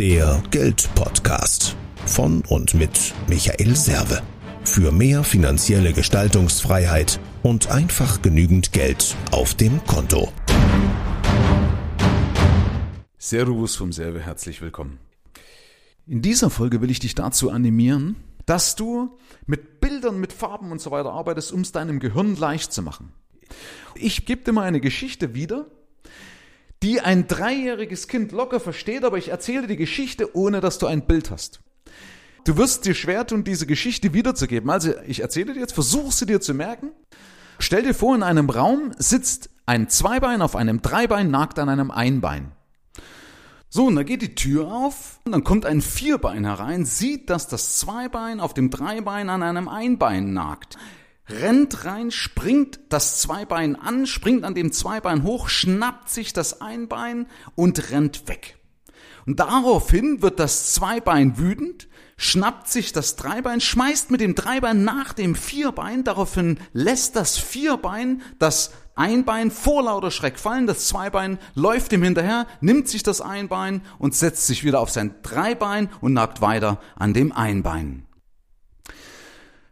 Der Geldpodcast von und mit Michael Serve. Für mehr finanzielle Gestaltungsfreiheit und einfach genügend Geld auf dem Konto. Servus vom Serve, herzlich willkommen. In dieser Folge will ich dich dazu animieren, dass du mit Bildern, mit Farben und so weiter arbeitest, um es deinem Gehirn leicht zu machen. Ich gebe dir mal eine Geschichte wieder, die ein dreijähriges Kind locker versteht, aber ich erzähle die Geschichte, ohne dass du ein Bild hast. Du wirst dir schwer tun, diese Geschichte wiederzugeben. Also ich erzähle dir jetzt, versuch sie dir zu merken. Stell dir vor, in einem Raum sitzt ein Zweibein auf einem Dreibein, nagt an einem Einbein. So, und da geht die Tür auf, und dann kommt ein Vierbein herein, sieht, dass das Zweibein auf dem Dreibein an einem Einbein nagt rennt rein, springt das Zweibein an, springt an dem Zweibein hoch, schnappt sich das Einbein und rennt weg. Und daraufhin wird das Zweibein wütend, schnappt sich das Dreibein, schmeißt mit dem Dreibein nach dem Vierbein, daraufhin lässt das Vierbein das Einbein vor lauter Schreck fallen, das Zweibein läuft ihm hinterher, nimmt sich das Einbein und setzt sich wieder auf sein Dreibein und nagt weiter an dem Einbein.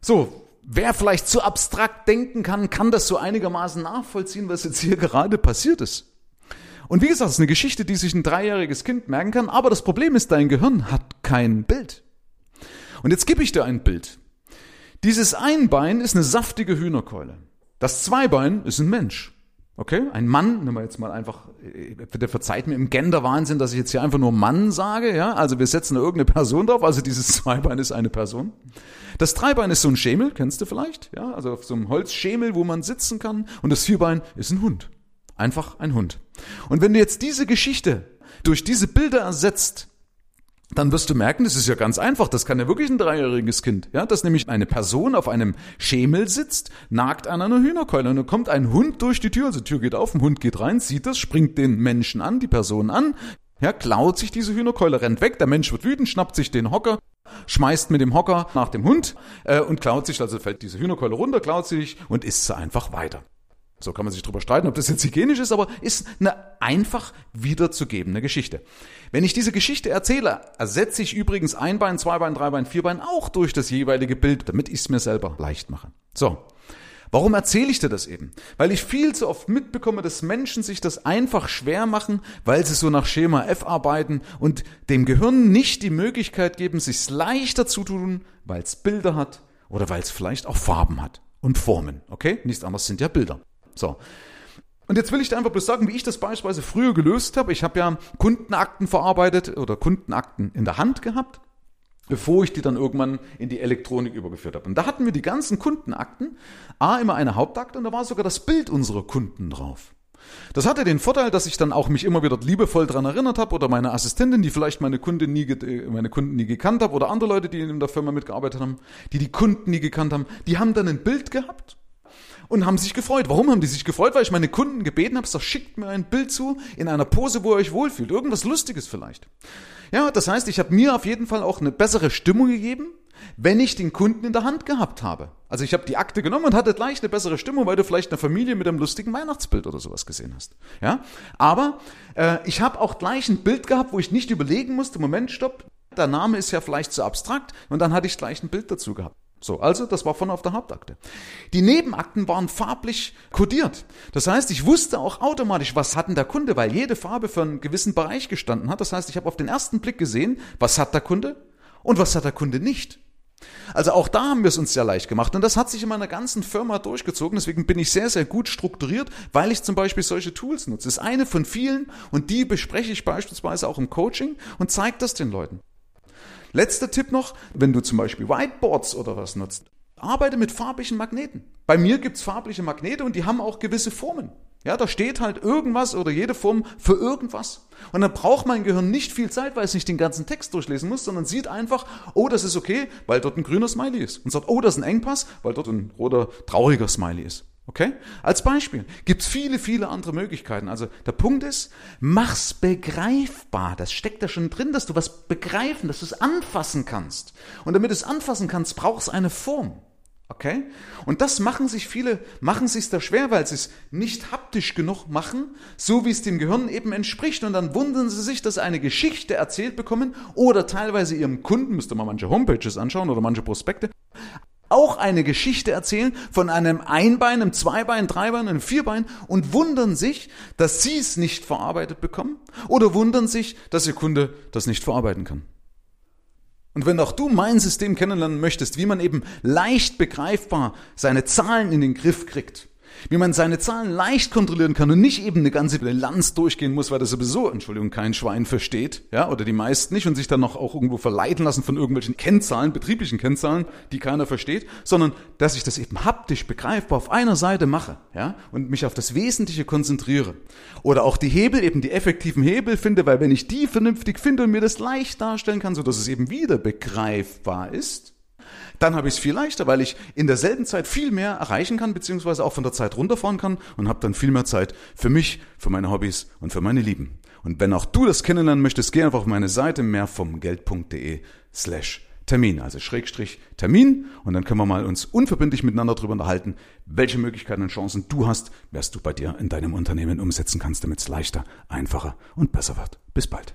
So, Wer vielleicht zu abstrakt denken kann, kann das so einigermaßen nachvollziehen, was jetzt hier gerade passiert ist. Und wie gesagt, es ist eine Geschichte, die sich ein dreijähriges Kind merken kann, aber das Problem ist, dein Gehirn hat kein Bild. Und jetzt gebe ich dir ein Bild. Dieses Einbein ist eine saftige Hühnerkeule. Das Zweibein ist ein Mensch. Okay? Ein Mann, nehmen wir jetzt mal einfach, der verzeiht mir im Gender-Wahnsinn, dass ich jetzt hier einfach nur Mann sage, ja? Also wir setzen da irgendeine Person drauf, also dieses Zweibein ist eine Person. Das Dreibein ist so ein Schemel, kennst du vielleicht? Ja? Also auf so einem Holzschemel, wo man sitzen kann. Und das Vierbein ist ein Hund. Einfach ein Hund. Und wenn du jetzt diese Geschichte durch diese Bilder ersetzt, dann wirst du merken, das ist ja ganz einfach, das kann ja wirklich ein dreijähriges Kind, ja, dass nämlich eine Person auf einem Schemel sitzt, nagt an einer Hühnerkeule und dann kommt ein Hund durch die Tür, also die Tür geht auf, ein Hund geht rein, sieht das, springt den Menschen an, die Person an, ja, klaut sich diese Hühnerkeule, rennt weg, der Mensch wird wütend, schnappt sich den Hocker, schmeißt mit dem Hocker nach dem Hund äh, und klaut sich, also fällt diese Hühnerkeule runter, klaut sich und isst sie einfach weiter. So kann man sich drüber streiten, ob das jetzt hygienisch ist, aber ist eine einfach wiederzugebende Geschichte. Wenn ich diese Geschichte erzähle, ersetze ich übrigens Einbein, Zweibein, Dreibein, Vierbein auch durch das jeweilige Bild, damit ich es mir selber leicht mache. So. Warum erzähle ich dir das eben? Weil ich viel zu oft mitbekomme, dass Menschen sich das einfach schwer machen, weil sie so nach Schema F arbeiten und dem Gehirn nicht die Möglichkeit geben, sich leichter zu tun, weil es Bilder hat oder weil es vielleicht auch Farben hat und Formen. Okay? Nichts anderes sind ja Bilder. So. Und jetzt will ich dir einfach bloß sagen, wie ich das beispielsweise früher gelöst habe. Ich habe ja Kundenakten verarbeitet oder Kundenakten in der Hand gehabt, bevor ich die dann irgendwann in die Elektronik übergeführt habe. Und da hatten wir die ganzen Kundenakten, A, immer eine Hauptakte und da war sogar das Bild unserer Kunden drauf. Das hatte den Vorteil, dass ich dann auch mich immer wieder liebevoll dran erinnert habe oder meine Assistentin, die vielleicht meine Kunden nie, meine Kunden nie gekannt habe oder andere Leute, die in der Firma mitgearbeitet haben, die die Kunden nie gekannt haben, die haben dann ein Bild gehabt und haben sich gefreut. Warum haben die sich gefreut? Weil ich meine Kunden gebeten habe, so schickt mir ein Bild zu in einer Pose, wo ihr euch wohlfühlt. Irgendwas Lustiges vielleicht. Ja, das heißt, ich habe mir auf jeden Fall auch eine bessere Stimmung gegeben, wenn ich den Kunden in der Hand gehabt habe. Also ich habe die Akte genommen und hatte gleich eine bessere Stimmung, weil du vielleicht eine Familie mit einem lustigen Weihnachtsbild oder sowas gesehen hast. Ja, aber äh, ich habe auch gleich ein Bild gehabt, wo ich nicht überlegen musste, Moment, stopp, der Name ist ja vielleicht zu abstrakt und dann hatte ich gleich ein Bild dazu gehabt. So, also das war von auf der Hauptakte. Die Nebenakten waren farblich kodiert. Das heißt, ich wusste auch automatisch, was hat denn der Kunde, weil jede Farbe für einen gewissen Bereich gestanden hat. Das heißt, ich habe auf den ersten Blick gesehen, was hat der Kunde und was hat der Kunde nicht. Also auch da haben wir es uns sehr leicht gemacht und das hat sich in meiner ganzen Firma durchgezogen. Deswegen bin ich sehr, sehr gut strukturiert, weil ich zum Beispiel solche Tools nutze. Das ist eine von vielen und die bespreche ich beispielsweise auch im Coaching und zeige das den Leuten. Letzter Tipp noch, wenn du zum Beispiel Whiteboards oder was nutzt, arbeite mit farbigen Magneten. Bei mir gibt's farbliche Magnete und die haben auch gewisse Formen. Ja, da steht halt irgendwas oder jede Form für irgendwas. Und dann braucht mein Gehirn nicht viel Zeit, weil es nicht den ganzen Text durchlesen muss, sondern sieht einfach, oh, das ist okay, weil dort ein grüner Smiley ist. Und sagt, oh, das ist ein Engpass, weil dort ein roter, trauriger Smiley ist. Okay? Als Beispiel gibt es viele, viele andere Möglichkeiten. Also der Punkt ist, mach's begreifbar. Das steckt da schon drin, dass du was begreifen, dass du es anfassen kannst. Und damit du es anfassen kannst, brauchst eine Form. Okay? Und das machen sich viele, machen sich da schwer, weil sie es nicht haptisch genug machen, so wie es dem Gehirn eben entspricht. Und dann wundern sie sich, dass sie eine Geschichte erzählt bekommen oder teilweise ihrem Kunden, müsste man manche Homepages anschauen oder manche Prospekte, auch eine Geschichte erzählen von einem Einbein, einem Zweibein, Dreibein, einem Vierbein und wundern sich, dass sie es nicht verarbeitet bekommen oder wundern sich, dass ihr Kunde das nicht verarbeiten kann. Und wenn auch du mein System kennenlernen möchtest, wie man eben leicht begreifbar seine Zahlen in den Griff kriegt, wie man seine Zahlen leicht kontrollieren kann und nicht eben eine ganze Bilanz durchgehen muss, weil das sowieso, Entschuldigung, kein Schwein versteht, ja, oder die meisten nicht und sich dann noch auch irgendwo verleiten lassen von irgendwelchen Kennzahlen, betrieblichen Kennzahlen, die keiner versteht, sondern dass ich das eben haptisch begreifbar auf einer Seite mache, ja, und mich auf das Wesentliche konzentriere. Oder auch die Hebel, eben die effektiven Hebel finde, weil wenn ich die vernünftig finde und mir das leicht darstellen kann, so dass es eben wieder begreifbar ist, dann habe ich es viel leichter, weil ich in derselben Zeit viel mehr erreichen kann, beziehungsweise auch von der Zeit runterfahren kann und habe dann viel mehr Zeit für mich, für meine Hobbys und für meine Lieben. Und wenn auch du das kennenlernen möchtest, geh einfach auf meine Seite mehrvomgeld.de slash Termin, also Schrägstrich Termin und dann können wir mal uns unverbindlich miteinander darüber unterhalten, welche Möglichkeiten und Chancen du hast, was du bei dir in deinem Unternehmen umsetzen kannst, damit es leichter, einfacher und besser wird. Bis bald.